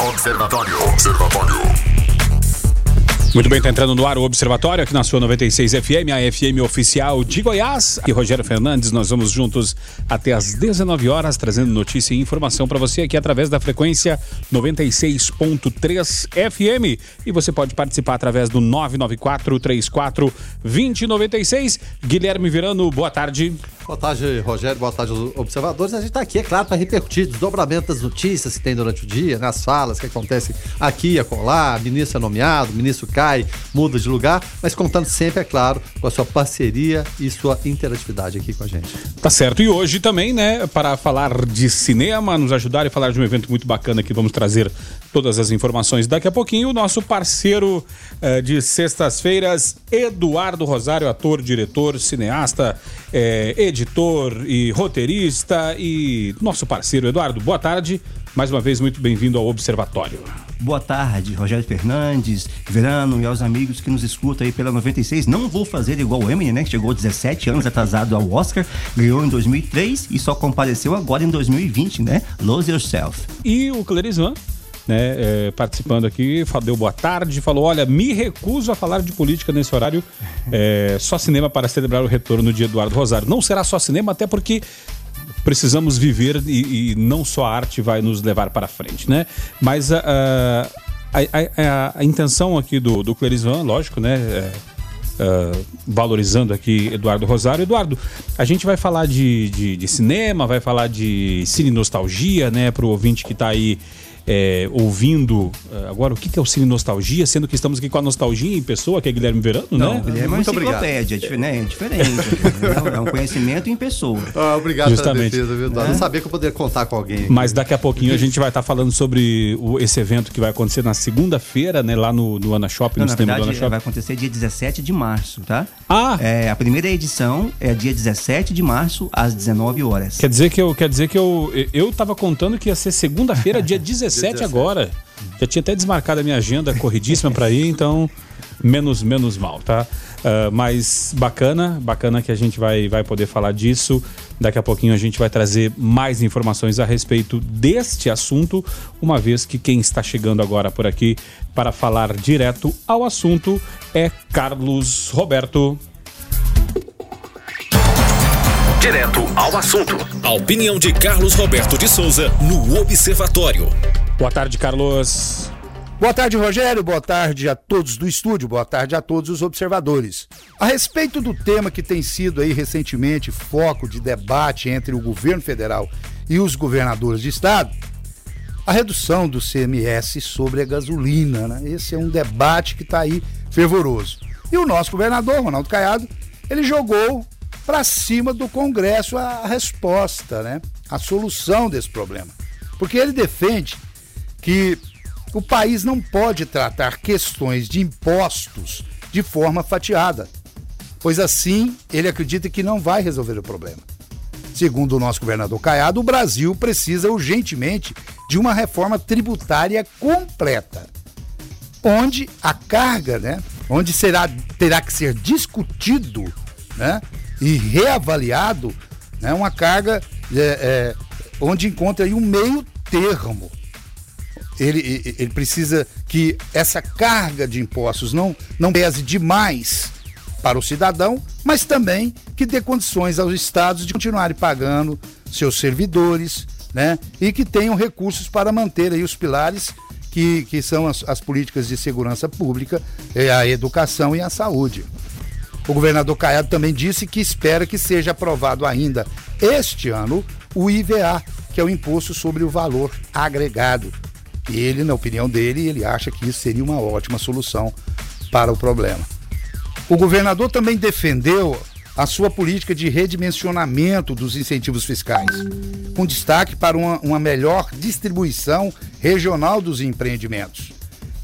Observatório. Observatório. Muito bem, está entrando no ar o Observatório aqui na sua 96 FM, a FM oficial de Goiás. E Rogério Fernandes, nós vamos juntos até às 19 horas, trazendo notícia e informação para você aqui através da frequência 96.3 FM. E você pode participar através do 994 34 2096. Guilherme Virano, boa tarde. Boa tarde, Rogério. Boa tarde, observadores. A gente está aqui, é claro, para repercutir desdobramento das notícias que tem durante o dia, nas falas que acontecem aqui e acolá. Ministro é nomeado, ministro cai, muda de lugar, mas contando sempre, é claro, com a sua parceria e sua interatividade aqui com a gente. Tá certo. E hoje também, né, para falar de cinema, nos ajudar e falar de um evento muito bacana que vamos trazer todas as informações daqui a pouquinho, o nosso parceiro eh, de sextas-feiras, Eduardo Rosário, ator, diretor, cineasta, eh, editor e roteirista e nosso parceiro Eduardo. Boa tarde. Mais uma vez, muito bem-vindo ao Observatório. Boa tarde, Rogério Fernandes, Verano e aos amigos que nos escutam aí pela 96. Não vou fazer igual o Eminem, né? Que chegou 17 anos atrasado ao Oscar, ganhou em 2003 e só compareceu agora em 2020, né? Lose Yourself. E o Clarisvan, né, é, participando aqui, deu boa tarde, falou: olha, me recuso a falar de política nesse horário, é, só cinema para celebrar o retorno de Eduardo Rosário. Não será só cinema, até porque precisamos viver e, e não só a arte vai nos levar para frente, né? Mas a, a, a, a intenção aqui do, do Clerisvan, lógico, né? É, Uh, valorizando aqui Eduardo Rosário. Eduardo, a gente vai falar de, de, de cinema, vai falar de cine nostalgia, né, para o ouvinte que está aí é, ouvindo uh, agora o que, que é o Cine Nostalgia, sendo que estamos aqui com a nostalgia em pessoa, que é Guilherme Verano, Não, né? Guilherme é uma enciclopédia, é, né? é diferente. é um conhecimento em pessoa. Ah, obrigado Justamente. pela defesa, viu, é. Não sabia que eu poderia contar com alguém. Mas daqui a pouquinho a gente vai estar falando sobre o, esse evento que vai acontecer na segunda-feira, né? Lá no, no Ana Shopping, Não, no sistema verdade, do Ana Shopping. vai acontecer dia 17 de março, tá? Ah! É, a primeira edição é dia 17 de março, às 19 horas. Quer dizer que eu, quer dizer que eu, eu tava contando que ia ser segunda-feira, dia 17, 17 agora. Já tinha até desmarcado a minha agenda corridíssima para ir, então menos menos mal, tá? Uh, mas bacana, bacana que a gente vai, vai poder falar disso. Daqui a pouquinho a gente vai trazer mais informações a respeito deste assunto, uma vez que quem está chegando agora por aqui para falar direto ao assunto é Carlos Roberto. Direto ao assunto. A opinião de Carlos Roberto de Souza no Observatório. Boa tarde, Carlos. Boa tarde, Rogério. Boa tarde a todos do estúdio. Boa tarde a todos os observadores. A respeito do tema que tem sido aí recentemente foco de debate entre o governo federal e os governadores de estado, a redução do CMS sobre a gasolina. Né? Esse é um debate que está aí fervoroso. E o nosso governador, Ronaldo Caiado, ele jogou para cima do Congresso a resposta, né? a solução desse problema. Porque ele defende que o país não pode tratar questões de impostos de forma fatiada, pois assim ele acredita que não vai resolver o problema. Segundo o nosso governador Caiado, o Brasil precisa urgentemente de uma reforma tributária completa, onde a carga, né, onde será terá que ser discutido, né, e reavaliado, né, uma carga é, é, onde encontra aí um meio termo ele, ele precisa que essa carga de impostos não, não pese demais para o cidadão, mas também que dê condições aos estados de continuarem pagando seus servidores, né? E que tenham recursos para manter aí os pilares que, que são as, as políticas de segurança pública, é a educação e a saúde. O governador Caiado também disse que espera que seja aprovado ainda este ano o IVA, que é o imposto sobre o valor agregado, ele, na opinião dele, ele acha que isso seria uma ótima solução para o problema. O governador também defendeu a sua política de redimensionamento dos incentivos fiscais, com destaque para uma, uma melhor distribuição regional dos empreendimentos.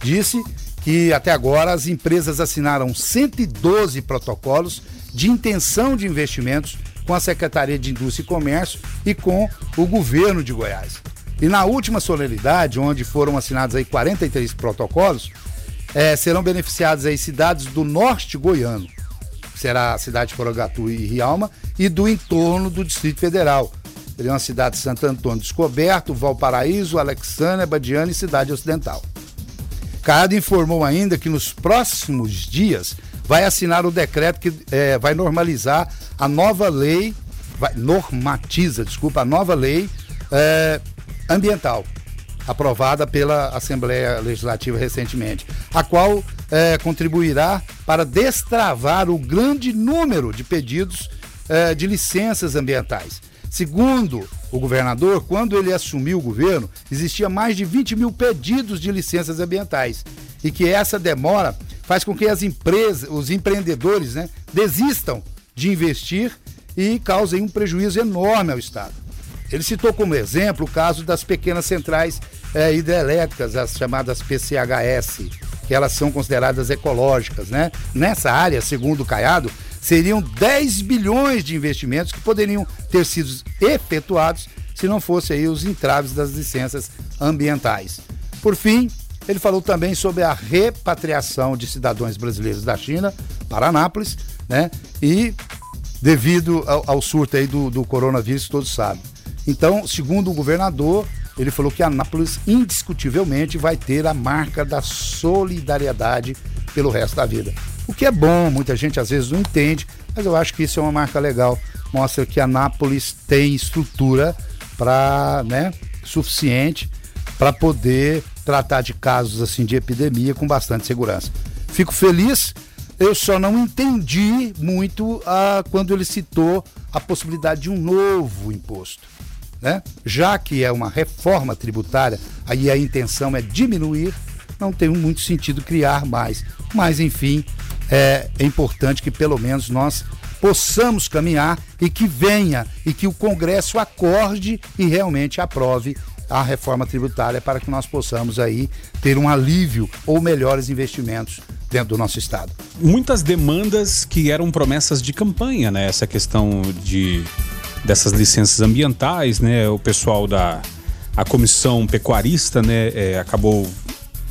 Disse que até agora as empresas assinaram 112 protocolos de intenção de investimentos com a Secretaria de Indústria e Comércio e com o governo de Goiás. E na última solenidade, onde foram assinados aí 43 protocolos, é, serão beneficiadas aí cidades do norte goiano, será a cidade de Porangatu e Rialma, e do entorno do Distrito Federal, Ele é uma cidade de Santo Antônio Descoberto, Valparaíso, Alexandria, Badiana e Cidade Ocidental. Caiado informou ainda que nos próximos dias vai assinar o decreto que é, vai normalizar a nova lei, vai, normatiza, desculpa, a nova lei é, ambiental, aprovada pela Assembleia Legislativa recentemente, a qual é, contribuirá para destravar o grande número de pedidos é, de licenças ambientais. Segundo o governador, quando ele assumiu o governo, existia mais de 20 mil pedidos de licenças ambientais e que essa demora faz com que as empresas, os empreendedores, né, desistam de investir e causem um prejuízo enorme ao Estado. Ele citou como exemplo o caso das pequenas centrais é, hidrelétricas, as chamadas PCHS, que elas são consideradas ecológicas, né? Nessa área, segundo o Caiado, seriam 10 bilhões de investimentos que poderiam ter sido efetuados se não fossem aí os entraves das licenças ambientais. Por fim, ele falou também sobre a repatriação de cidadãos brasileiros da China para Anápolis, né? E devido ao, ao surto aí do, do coronavírus, todos sabem. Então, segundo o governador, ele falou que Anápolis indiscutivelmente vai ter a marca da solidariedade pelo resto da vida. O que é bom, muita gente às vezes não entende, mas eu acho que isso é uma marca legal. Mostra que Anápolis tem estrutura para, né, suficiente para poder tratar de casos assim de epidemia com bastante segurança. Fico feliz. Eu só não entendi muito ah, quando ele citou a possibilidade de um novo imposto. Né? Já que é uma reforma tributária, aí a intenção é diminuir, não tem muito sentido criar mais. Mas, enfim, é, é importante que pelo menos nós possamos caminhar e que venha e que o Congresso acorde e realmente aprove a reforma tributária para que nós possamos aí ter um alívio ou melhores investimentos dentro do nosso estado. Muitas demandas que eram promessas de campanha, né? Essa questão de dessas licenças ambientais, né? O pessoal da a comissão pecuarista, né? É, acabou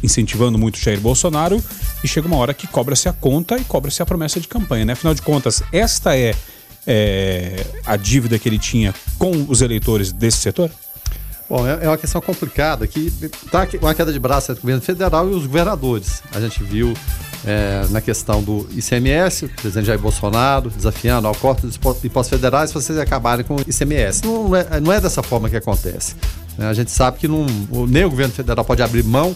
incentivando muito Jair Bolsonaro e chega uma hora que cobra-se a conta e cobra-se a promessa de campanha, né? Afinal de contas, esta é, é a dívida que ele tinha com os eleitores desse setor? Bom, é, é uma questão complicada que está uma queda de braço entre o governo federal e os governadores. A gente viu é, na questão do ICMS, o presidente Jair Bolsonaro desafiando ao corte dos impostos federais vocês acabarem com o ICMS. Não é, não é dessa forma que acontece. Né? A gente sabe que não, nem o governo federal pode abrir mão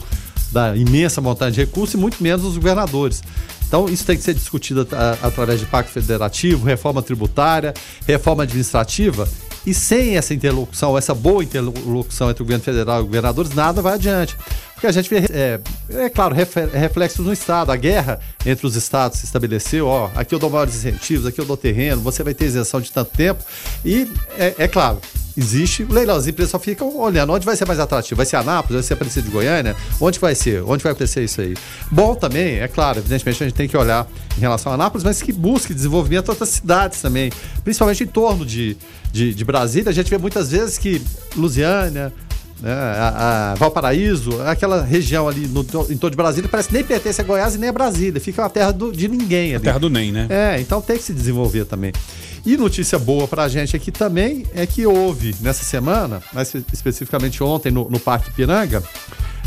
da imensa montante de recursos e muito menos os governadores. Então, isso tem que ser discutido através de pacto federativo, reforma tributária, reforma administrativa e sem essa interlocução, essa boa interlocução entre o governo federal e governadores, nada vai adiante. Porque a gente vê, é, é claro, reflexos no Estado. A guerra entre os Estados se estabeleceu, ó, aqui eu dou maiores incentivos, aqui eu dou terreno, você vai ter isenção de tanto tempo. E, é, é claro, existe o leilão. As empresas só ficam olhando onde vai ser mais atrativo. Vai ser Anápolis, vai ser Aparecida de Goiânia? Onde vai ser? Onde vai acontecer isso aí? Bom também, é claro, evidentemente a gente tem que olhar em relação a Anápolis, mas que busque desenvolvimento outras cidades também, principalmente em torno de, de, de Brasília, a gente vê muitas vezes que Lusiânia, né, a, a, Valparaíso, aquela região ali no, em torno de Brasília, parece que nem pertence a Goiás e nem a Brasília. Fica uma terra do, de ninguém ali. A terra do NEM, né? É, então tem que se desenvolver também. E notícia boa pra gente aqui também é que houve nessa semana, mais especificamente ontem no, no Parque Piranga,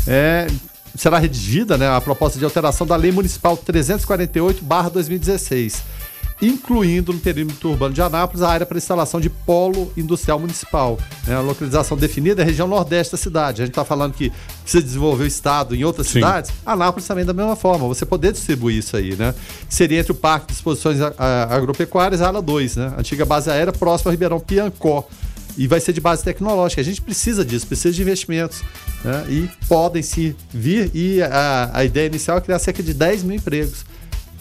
é, será redigida né, a proposta de alteração da Lei Municipal 348-2016 incluindo no perímetro urbano de Anápolis a área para instalação de polo industrial municipal. Né? A localização definida é a região nordeste da cidade. A gente está falando que precisa desenvolver o estado em outras Sim. cidades. Anápolis também da mesma forma, você poder distribuir isso aí, né? Seria entre o Parque de Exposições Agropecuárias e a ala 2, né? Antiga base aérea próxima ao Ribeirão Piancó. E vai ser de base tecnológica. A gente precisa disso, precisa de investimentos. Né? E podem se vir. E a, a ideia inicial é criar cerca de 10 mil empregos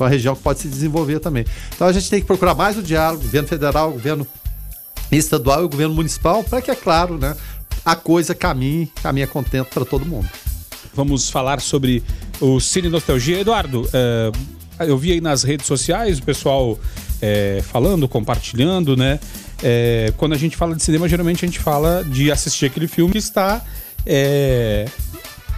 uma região que pode se desenvolver também. Então a gente tem que procurar mais o diálogo, governo federal, governo estadual e o governo municipal, para que, é claro, né, a coisa caminhe, caminhe contento para todo mundo. Vamos falar sobre o Cine Nostalgia. Eduardo, é, eu vi aí nas redes sociais o pessoal é, falando, compartilhando, né? É, quando a gente fala de cinema, geralmente a gente fala de assistir aquele filme que está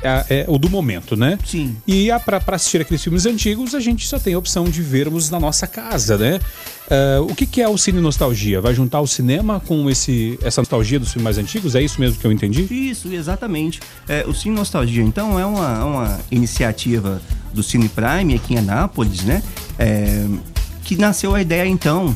é, é o do momento, né? Sim. E para assistir aqueles filmes antigos, a gente só tem a opção de vermos na nossa casa, né? Uh, o que, que, é o Cine Nostalgia? Vai juntar o cinema com esse, essa nostalgia dos filmes mais antigos? É isso mesmo que eu entendi? Isso, exatamente. É, o Cine Nostalgia, então, é uma, uma iniciativa do Cine Prime aqui em Anápolis, né? É, que nasceu a ideia, então,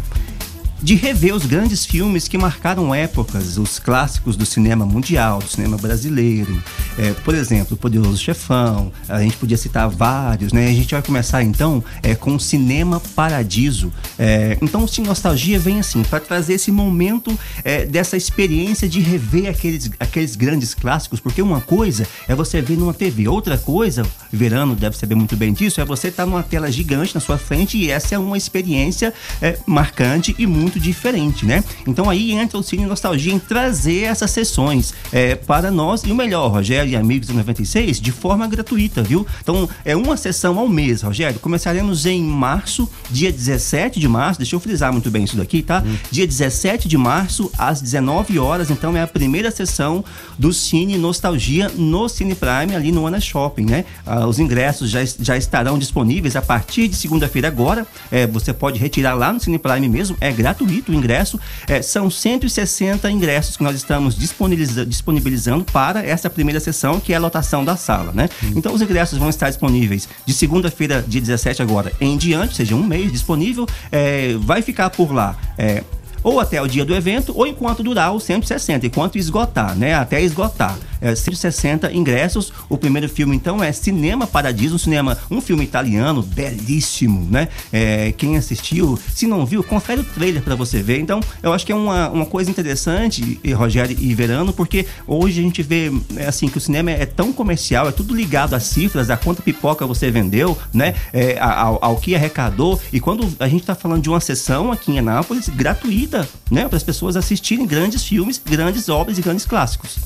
de rever os grandes filmes que marcaram épocas, os clássicos do cinema mundial, do cinema brasileiro. É, por exemplo, O Poderoso Chefão, a gente podia citar vários, né? A gente vai começar então é, com o Cinema Paradiso. É, então o Nostalgia vem assim, para trazer esse momento é, dessa experiência de rever aqueles, aqueles grandes clássicos, porque uma coisa é você ver numa TV, outra coisa, Verano deve saber muito bem disso, é você estar tá numa tela gigante na sua frente e essa é uma experiência é, marcante e muito muito diferente, né? Então aí entra o Cine Nostalgia em trazer essas sessões é, para nós e o melhor, Rogério e amigos do 96, de forma gratuita, viu? Então é uma sessão ao mês, Rogério. Começaremos em março, dia 17 de março, deixa eu frisar muito bem isso daqui, tá? Hum. Dia 17 de março, às 19 horas, então é a primeira sessão do Cine Nostalgia no Cine Prime, ali no Ana Shopping, né? Ah, os ingressos já, já estarão disponíveis a partir de segunda-feira agora. É, você pode retirar lá no Cine Prime mesmo, é gratuito gratuito o ingresso. É, são 160 ingressos que nós estamos disponibiliza disponibilizando para essa primeira sessão, que é a lotação da sala, né? Hum. Então os ingressos vão estar disponíveis de segunda-feira, dia 17 agora, em diante, ou seja, um mês disponível. É, vai ficar por lá. É, ou até o dia do evento, ou enquanto durar os 160, enquanto esgotar, né? Até esgotar é, 160 ingressos. O primeiro filme, então, é Cinema Paradiso, um cinema, um filme italiano belíssimo, né? É, quem assistiu, se não viu, confere o trailer para você ver. Então, eu acho que é uma, uma coisa interessante, Rogério e Verano, porque hoje a gente vê, é, assim, que o cinema é tão comercial, é tudo ligado às cifras, a quanta pipoca você vendeu, né? É, ao, ao, que arrecadou. E quando a gente está falando de uma sessão aqui em Anápolis, gratuita, né? Para as pessoas assistirem grandes filmes, grandes obras e grandes clássicos.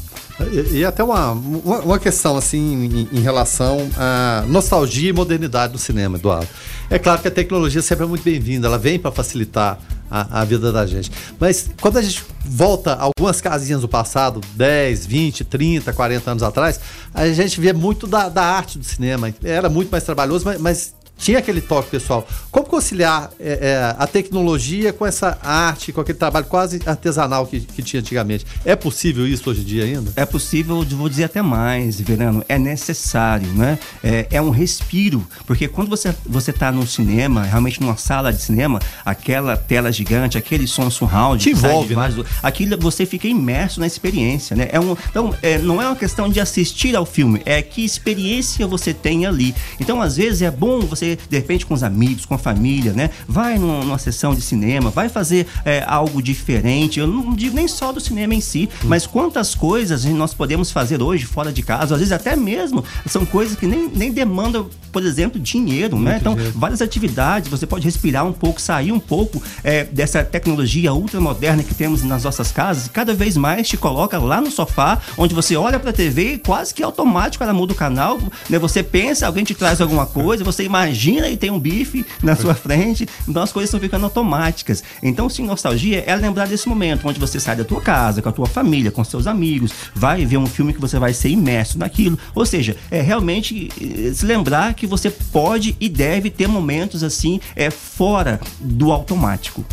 E, e até uma, uma, uma, questão assim em, em, relação à nostalgia e modernidade do cinema, Eduardo. É claro que a tecnologia sempre é muito bem-vinda, ela vem para facilitar a, a, vida da gente. Mas quando a gente volta algumas casinhas do passado, 10, 20, 30, 40 anos atrás, a gente vê muito da, da arte do cinema. Era muito mais trabalhoso, mas, mas tinha aquele toque pessoal. Como conciliar é, é, a tecnologia com essa arte, com aquele trabalho quase artesanal que, que tinha antigamente? É possível isso hoje em dia ainda? É possível, vou dizer até mais, Verano, é necessário, né? É, é um respiro, porque quando você você está no cinema, realmente numa sala de cinema, aquela tela gigante, aquele som surround, que envolve, né? aquilo você fica imerso na experiência, né? É um, então, é, não é uma questão de assistir ao filme, é que experiência você tem ali. Então, às vezes é bom você de repente, com os amigos, com a família, né? Vai numa, sessão de cinema, vai fazer é, algo diferente. Eu não digo nem só do cinema em si, hum. mas quantas coisas nós podemos fazer hoje fora de casa, às vezes até mesmo são coisas que nem, nem demandam, por exemplo, dinheiro, né? Muito né? Então, dinheiro. várias atividades, você pode respirar um pouco, sair um pouco é, dessa tecnologia ultramoderna que temos nas nossas casas e cada vez mais te coloca lá no sofá, onde você olha para a TV e quase que automático ela muda o canal, né? Você pensa, alguém te traz alguma coisa, você imagina imagina e tem um bife na sua frente, então as coisas estão ficando automáticas. Então, sim, nostalgia é lembrar desse momento onde você sai da tua casa, com a tua família, com seus amigos, vai ver um filme que você vai ser imerso naquilo. Ou seja, é realmente eh, se lembrar que você pode e deve ter momentos assim, é fora do automático.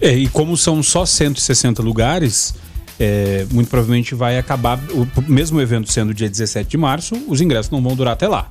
É, e como são só 160 lugares, é, muito provavelmente vai acabar, o mesmo evento sendo dia 17 de março, os ingressos não vão durar até lá.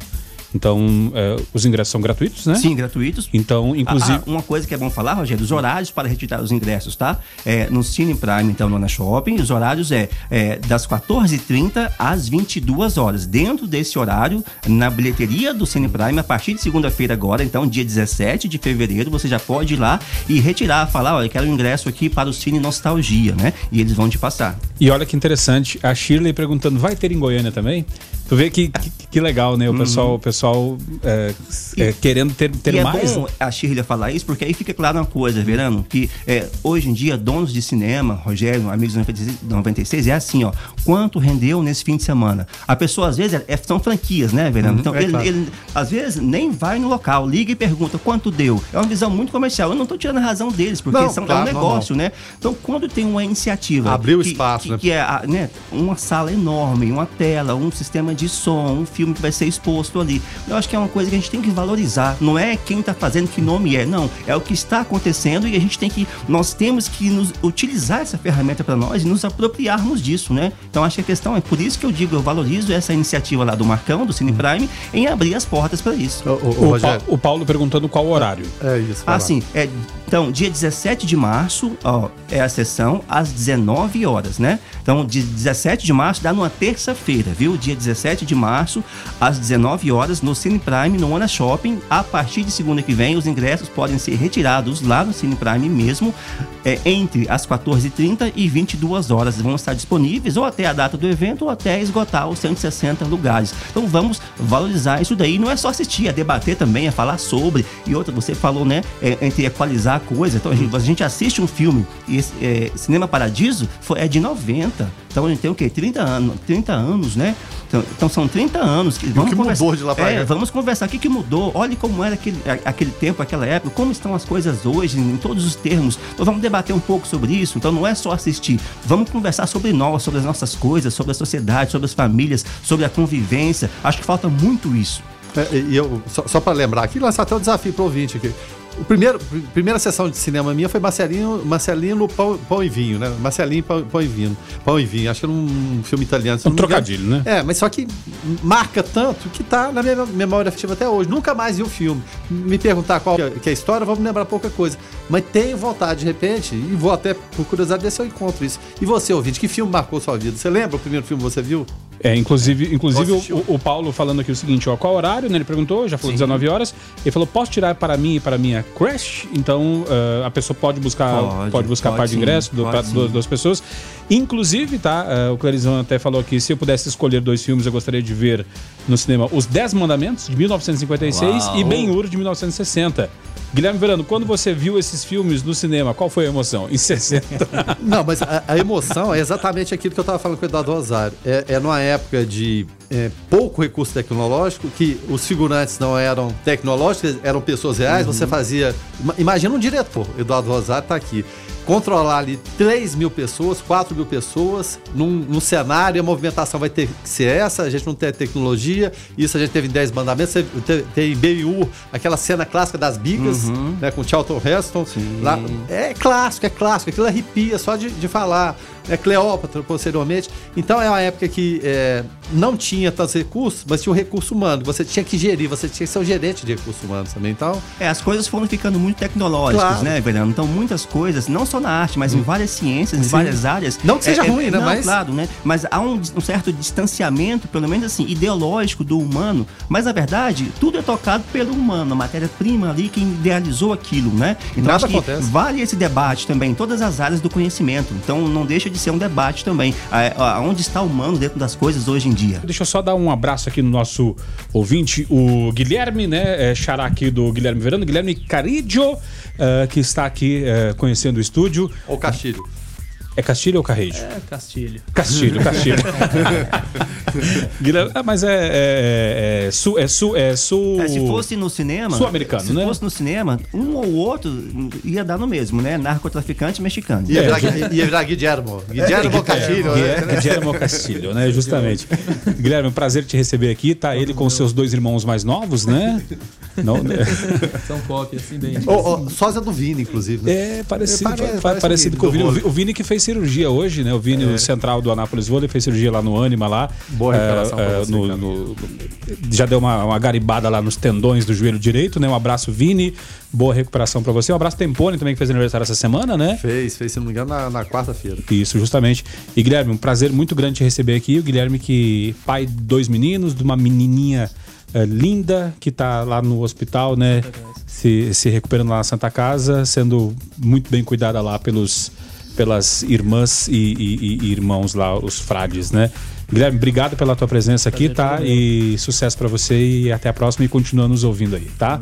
Então, é, os ingressos são gratuitos, né? Sim, gratuitos. Então, inclusive. Ah, ah, uma coisa que é bom falar, Rogério, os horários para retirar os ingressos, tá? É, no Cine Prime, então, no Ana Shopping, os horários é, é das 14h30 às 22 horas. Dentro desse horário, na bilheteria do Cine Prime, a partir de segunda-feira agora, então, dia 17 de fevereiro, você já pode ir lá e retirar, falar, olha, eu quero o ingresso aqui para o Cine Nostalgia, né? E eles vão te passar. E olha que interessante, a Shirley perguntando, vai ter em Goiânia também? Tu vê que, que, que legal, né? O uhum. pessoal, o pessoal é, é, querendo ter, ter e mais. É bom a Shirley falar isso, porque aí fica claro uma coisa, Verano, que é, hoje em dia, donos de cinema, Rogério, amigos 96, 96, é assim, ó. Quanto rendeu nesse fim de semana? A pessoa, às vezes, é, são franquias, né, Verano? Uhum, então, é ele, claro. ele, às vezes, nem vai no local, liga e pergunta quanto deu. É uma visão muito comercial. Eu não estou tirando a razão deles, porque não, são, claro, é um negócio, não, não. né? Então, quando tem uma iniciativa. Abriu espaço, que, né? que é né, uma sala enorme, uma tela, um sistema de de som, um filme que vai ser exposto ali. Eu acho que é uma coisa que a gente tem que valorizar. Não é quem está fazendo, que nome é. Não, é o que está acontecendo e a gente tem que. Nós temos que nos, utilizar essa ferramenta para nós e nos apropriarmos disso, né? Então acho que a questão é por isso que eu digo, eu valorizo essa iniciativa lá do Marcão, do Cine Prime, em abrir as portas para isso. O, o, o, pa o, Paulo perguntando qual horário. É isso. Ah, sim. É, então, dia 17 de março, ó, é a sessão às 19 horas, né? Então, de 17 de março dá numa terça-feira, viu? Dia 17 de março, às 19 horas, no Cine Prime, no Ona Shopping. A partir de segunda que vem, os ingressos podem ser retirados lá no Cine Prime mesmo, é, entre as 14h30 e 22 horas. Vão estar disponíveis ou até a data do evento ou até esgotar os 160 lugares. Então, vamos valorizar isso daí. Não é só assistir, é debater também, é falar sobre. E outra, você falou, né, é, entre equalizar a coisa. Então, a gente, a gente assiste um filme, e é, Cinema Paradiso foi, é de 90. Então a gente tem o quê? 30 anos, 30 anos, né? Então, então são 30 anos. Que, vamos o que conversa... mudou de lá pra é, Vamos conversar. O que, que mudou? Olhe como era aquele, aquele tempo, aquela época, como estão as coisas hoje, em todos os termos. Então vamos debater um pouco sobre isso. Então não é só assistir. Vamos conversar sobre nós, sobre as nossas coisas, sobre a sociedade, sobre as famílias, sobre a convivência. Acho que falta muito isso. É, e eu, só, só para lembrar aqui, lançar até o um desafio para o ouvinte aqui. O primeiro, primeira sessão de cinema minha foi Marcelinho, Marcelino Pão, Pão e Vinho, né? Marcelinho Pão, Pão e Vinho. Pão e Vinho, acho que era um filme italiano. Um trocadilho, né? É, mas só que marca tanto que tá na minha memória afetiva até hoje. Nunca mais vi o filme. Me perguntar qual que é a história, vamos lembrar pouca coisa. Mas tenho vontade, de repente, e vou até por curiosidade ver se eu encontro isso. E você, ouvinte, que filme marcou sua vida? Você lembra o primeiro filme que você viu? É, inclusive, inclusive o, o, Paulo falando aqui o seguinte, ó, qual horário, né? Ele perguntou, já falou Sim. 19 horas. Ele falou, posso tirar para mim e para minha crash? Então, uh, a pessoa pode buscar, pode, pode buscar pode, par de ingresso do, pra, do, das pessoas. Inclusive, tá? Uh, o Clarizão até falou aqui, se eu pudesse escolher dois filmes, eu gostaria de ver no cinema Os Dez Mandamentos, de 1956, Uau. e Ben-Hur, de 1960. Guilherme Verano, quando você viu esses filmes no cinema, qual foi a emoção? Em 60? Não, mas a, a emoção é exatamente aquilo que eu estava falando com o Eduardo Rosário. É, é numa época de é, pouco recurso tecnológico, que os figurantes não eram tecnológicos, eram pessoas reais. Uhum. Você fazia. Imagina um diretor, Eduardo Rosário está aqui controlar ali 3 mil pessoas, 4 mil pessoas num, num cenário, a movimentação vai ter que ser essa, a gente não tem tecnologia, isso a gente teve em 10 mandamentos, tem, tem BU, aquela cena clássica das bigas, uhum. né, com Charlton Heston. Lá, é clássico, é clássico, aquilo arrepia só de, de falar é Cleópatra posteriormente. Então é uma época que é, não tinha tantos recursos, mas tinha um recurso humano. Você tinha que gerir, você tinha que ser um gerente de recursos humanos também. Então, é, as coisas foram ficando muito tecnológicas, claro. né, Fernando? Então muitas coisas, não só na arte, mas hum. em várias ciências, Sim. em várias áreas. Não que seja é, ruim, é, né? Não, mas... claro, né? Mas há um, um, certo distanciamento, pelo menos assim, ideológico do humano. Mas na verdade, tudo é tocado pelo humano, a matéria-prima ali, quem idealizou aquilo, né? Então Nada acho que acontece. vale esse debate também em todas as áreas do conhecimento. Então não deixa de ser um debate também. Aonde está o humano dentro das coisas hoje em dia? Deixa eu só dar um abraço aqui no nosso ouvinte, o Guilherme, né? É, xará aqui do Guilherme Verano, Guilherme Caridio, uh, que está aqui uh, conhecendo o estúdio. Ou Castilho. É Castilho ou Carrejo? É Castilho. Castilho, Castilho. ah, mas é, é, é, sul, é, sul, é sul. É, se fosse no cinema. Sul-americano, né? Se fosse no cinema, um ou outro ia dar no mesmo, né? Narcotraficante mexicano. Ia virar, é. ia virar Guilhermo. Guilhermo é, Castilho. Né? Guilhermo Castilho, né? Justamente. Guilherme, um prazer te receber aqui. Tá ele com seus dois irmãos mais novos, né? Não, né? São pop, assim, bem. Oh, oh, sósia do Vini, inclusive. Né? É, parecido, é, parece, parece parecido com o Vini. O Vini que fez cirurgia hoje, né? O Vini, é. o central do Anápolis Vôlei, fez cirurgia lá no Anima lá. Boa recuperação é, você, no, no, Já deu uma, uma, garibada lá nos tendões do joelho direito, né? Um abraço, Vini. Boa recuperação para você. Um abraço Tempone também, que fez aniversário essa semana, né? Fez, fez, se não me engano, na, na quarta-feira. Isso, justamente. E Guilherme, um prazer muito grande te receber aqui. O Guilherme, que pai de dois meninos, de uma menininha é, linda que está lá no hospital, né? Se, se recuperando lá na Santa Casa, sendo muito bem cuidada lá pelos, pelas irmãs e, e, e irmãos lá, os frades, né? Guilherme, obrigado pela tua presença aqui, tá? E sucesso para você e até a próxima e continua nos ouvindo aí, tá?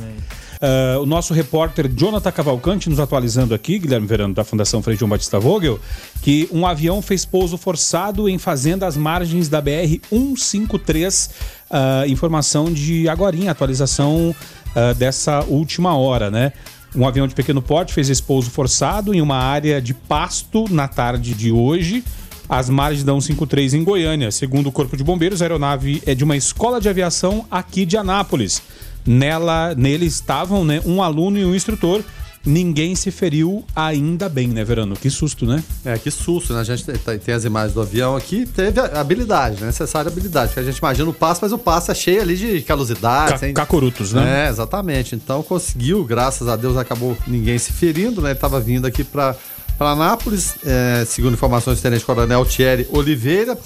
Uh, o nosso repórter Jonathan Cavalcante nos atualizando aqui, Guilherme Verano, da Fundação Frei João Batista Vogel, que um avião fez pouso forçado em fazenda às margens da BR-153. Uh, informação de agorinha, atualização uh, dessa última hora, né? Um avião de pequeno porte fez esse pouso forçado em uma área de pasto na tarde de hoje às margens da 153 em Goiânia. Segundo o Corpo de Bombeiros, a aeronave é de uma escola de aviação aqui de Anápolis. Nela, nele estavam né, um aluno e um instrutor. Ninguém se feriu ainda bem, né, Verano? Que susto, né? É, que susto, né? A gente tem, tem as imagens do avião aqui, teve a habilidade, né? necessária habilidade. Porque a gente imagina o passo, mas o passo é cheio ali de calosidade. Ca sem- Cacorutos, né? É, exatamente. Então conseguiu, graças a Deus, acabou ninguém se ferindo, né? Ele estava vindo aqui para Anápolis, é, segundo informações do Tenente Coronel Thierry Oliveira.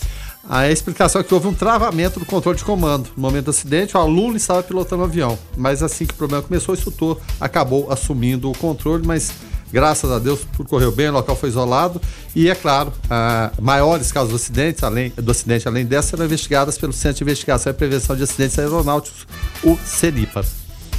A explicação é que houve um travamento do controle de comando. No momento do acidente, o aluno estava pilotando o avião. Mas assim que o problema começou, o instrutor acabou assumindo o controle, mas graças a Deus tudo correu bem, o local foi isolado. E é claro, ah, maiores casos do acidente, além, do acidente, além dessa, serão investigadas pelo Centro de Investigação e Prevenção de Acidentes Aeronáuticos, o CENIPA.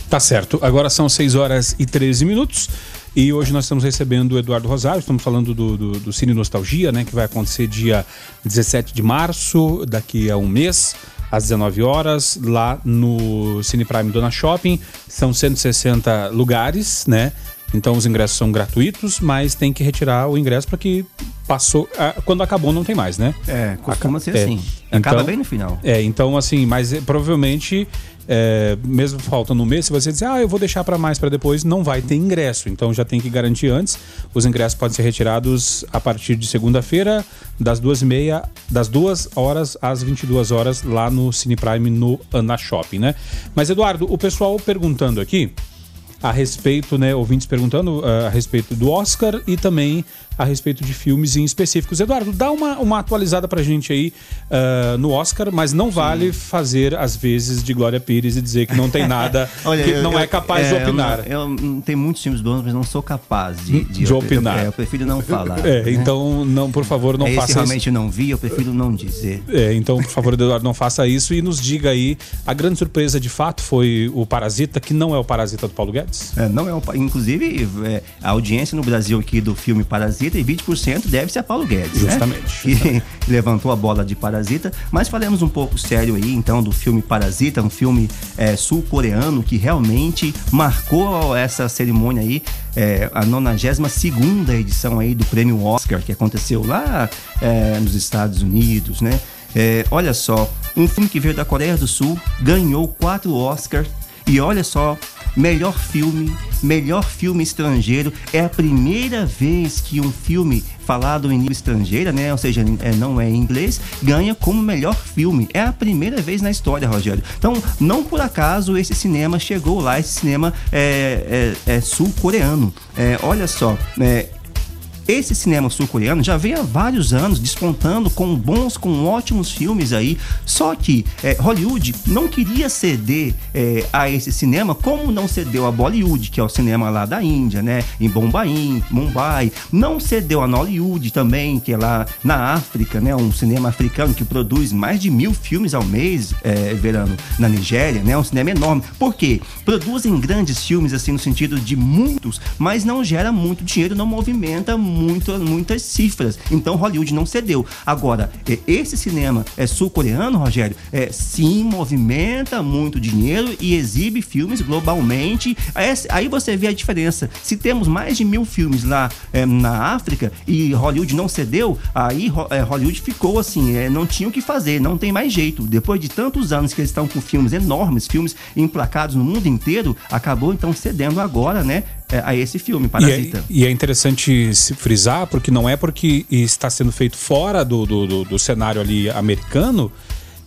Tá certo. Agora são 6 horas e 13 minutos. E hoje nós estamos recebendo o Eduardo Rosário, estamos falando do, do, do Cine Nostalgia, né? Que vai acontecer dia 17 de março, daqui a um mês, às 19 horas, lá no Cine Prime Dona Shopping. São 160 lugares, né? Então os ingressos são gratuitos, mas tem que retirar o ingresso para que passou. ah, Quando acabou, não tem mais, né? É, costuma ser É. assim. Acaba Então- bem no final. É, então assim, mas eh, provavelmente, é, mesmo faltando um mês, se você dizer, ah, eu vou deixar para mais para depois, não vai ter ingresso. Então já tem que garantir antes. Os ingressos podem ser retirados a partir de segunda-feira, das duas e meia, das duas horas às 22 horas, lá no Cine Prime, no Ana Shopping, né? Mas, Eduardo, o pessoal perguntando aqui a respeito, né, ouvintes perguntando ah, a respeito do Oscar e também a respeito de filmes em específicos. Eduardo, dá uma, uma atualizada pra gente aí ah, no Oscar, mas não vale fazer às vezes de Glória Pires e dizer que não tem nada, que eu- não eu- é capaz de eu opinar. Eu, não tenho muitos filmes bons, mas não sou capaz de, De eu- opinar. Eu, é, prefiro não falar. É, né? então não, por favor, não É, faça isso. realmente não vi, eu prefiro não dizer. É, então, por favor, Eduardo, não faça isso e nos diga aí. A grande surpresa de fato foi o Parasita, que não é o Parasita do Paulo Guedes? É, não é um, inclusive, é, a audiência no Brasil aqui do filme Parasita, e 20% deve ser a Paulo Guedes. né? Justamente. Que levantou a bola de Parasita. Mas falemos um pouco sério aí, então, do filme Parasita, um filme é, sul-coreano que realmente marcou essa cerimônia aí, é, a 92 edição aí do prêmio Oscar, que aconteceu lá é, nos Estados Unidos, né? É, olha só, um filme que veio da Coreia do Sul, ganhou quatro Oscars e olha só, melhor filme, melhor filme estrangeiro. É a primeira vez que um filme falado em língua estrangeira, né? Ou seja, é, não é em inglês, ganha como melhor filme. É a primeira vez na história, Rogério. Então, não por acaso esse cinema chegou lá, esse cinema é, é- é sul-coreano. É, olha só, é, esse cinema sul-coreano já vem há vários anos despontando com bons, com ótimos filmes aí. Só que é, Hollywood não queria ceder é, a esse cinema, como não cedeu a Bollywood, que é o cinema lá da Índia, né? Em Bombay, Mumbai. Não cedeu a Nollywood também, que é lá na África, né? Um cinema africano que produz mais de mil filmes ao mês, é, verano, na Nigéria, né? Um cinema enorme. Por quê? Produzem grandes filmes, assim, no sentido de muitos, mas não gera muito dinheiro, não movimenta muito, muitas cifras. Então Hollywood não cedeu. Agora, é, esse cinema é sul-coreano, Rogério, é, sim, movimenta muito dinheiro e exibe filmes globalmente. Aí, aí você vê a diferença. Se temos mais de mil filmes lá é, na África e Hollywood não cedeu, aí é, Hollywood ficou assim, é, não tinha o que fazer, não tem mais jeito. Depois de tantos anos que eles estão com filmes enormes, filmes emplacados no mundo inteiro, acabou então cedendo agora, né, é, a esse filme, E Parasita. é, e é interessante se frisar, porque não é porque está sendo feito fora do, do, do- do cenário ali americano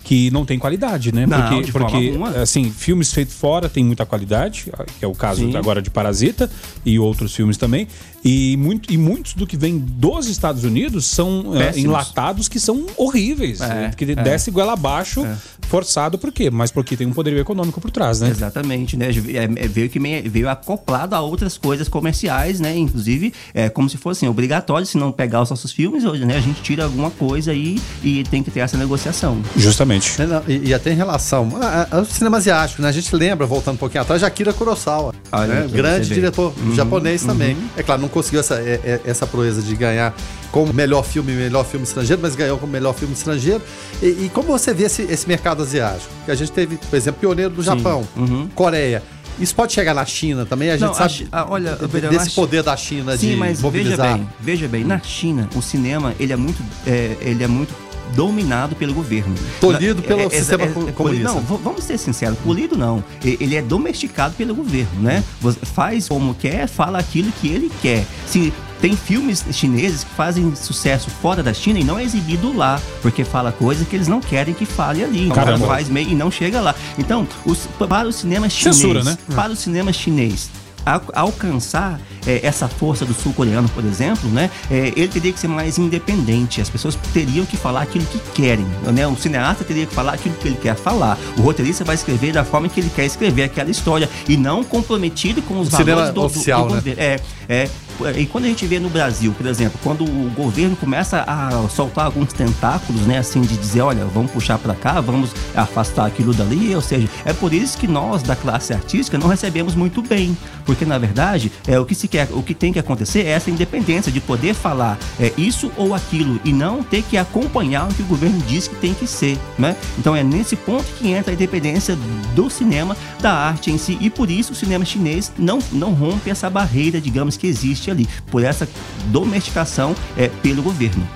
que não tem qualidade, né? Não, porque, porque assim, filmes feitos fora tem muita qualidade, que é o caso Sim. agora de Parasita e outros filmes também. E, muito, e muitos do que vem dos Estados Unidos são eh, Péssimos. enlatados que são horríveis. É, né? que é. desce goela abaixo, forçado por quê? Mas porque tem um poderio econômico por trás, né? Exatamente, né? É, é, veio que veio acoplado a outras coisas comerciais, né? Inclusive, é como se fosse assim, obrigatório, se não pegar os nossos filmes, hoje, né? A gente tira alguma coisa aí e tem que ter essa negociação. Justamente. É, não, E, e até em relação a- a- ao cinema asiático, né? A gente lembra, voltando um pouquinho atrás, de Akira Kurosawa. Olha né? Grande diretor japonês também. É claro, não conseguiu essa, é- é- essa proeza de ganhar como melhor filme melhor filme estrangeiro, mas ganhou como melhor filme estrangeiro. E, e como você vê esse, esse mercado asiático? Que a gente teve, por exemplo, pioneiro do Japão, Uhum. Coreia. Isso pode chegar na China também, a gente Não, a sabe Chi- ah, olha, Pedro, desse a Chi- poder da China Sim, de mas veja mobilizar. bem, veja bem, na China o cinema ele é muito, é, ele é muito dominado pelo governo. Tolhido Na- pelo sistema é- co- é- comunista. Não, vamos ser sinceros, polido não. Ele é domesticado pelo governo, né? Faz como quer, fala aquilo que ele quer. Se tem filmes chineses que fazem sucesso fora da China e não é exibido lá, porque fala coisa que eles não querem que fale ali. Então faz meio e não chega lá. Então, os- para o cinema chinês, Censura, né? para o cinema chinês al- alcançar eh, essa força do sul-coreano, por exemplo, né, eh, ele teria que ser mais independente. As pessoas teriam que falar aquilo que querem. Né? O cineasta teria que falar aquilo que ele quer falar. O roteirista vai escrever da forma que ele quer escrever aquela história e não comprometido com os O valores do, do- oficial, do né? governo. É, é. E quando a gente vê no Brasil, por exemplo, quando o governo começa a soltar alguns tentáculos, né, assim, de dizer, olha, vamos puxar para cá, vamos afastar aquilo dali, ou seja, é por isso que nós da classe artística não recebemos muito bem, porque na verdade é o que se quer, o que tem que acontecer é essa independência de poder falar é isso ou aquilo e não ter que acompanhar o que o governo diz que tem que ser, né? Então é nesse ponto que entra a independência do cinema, da arte em si e por isso o cinema chinês não não rompe essa barreira, digamos que existe ali, por essa domesticação é pelo governo.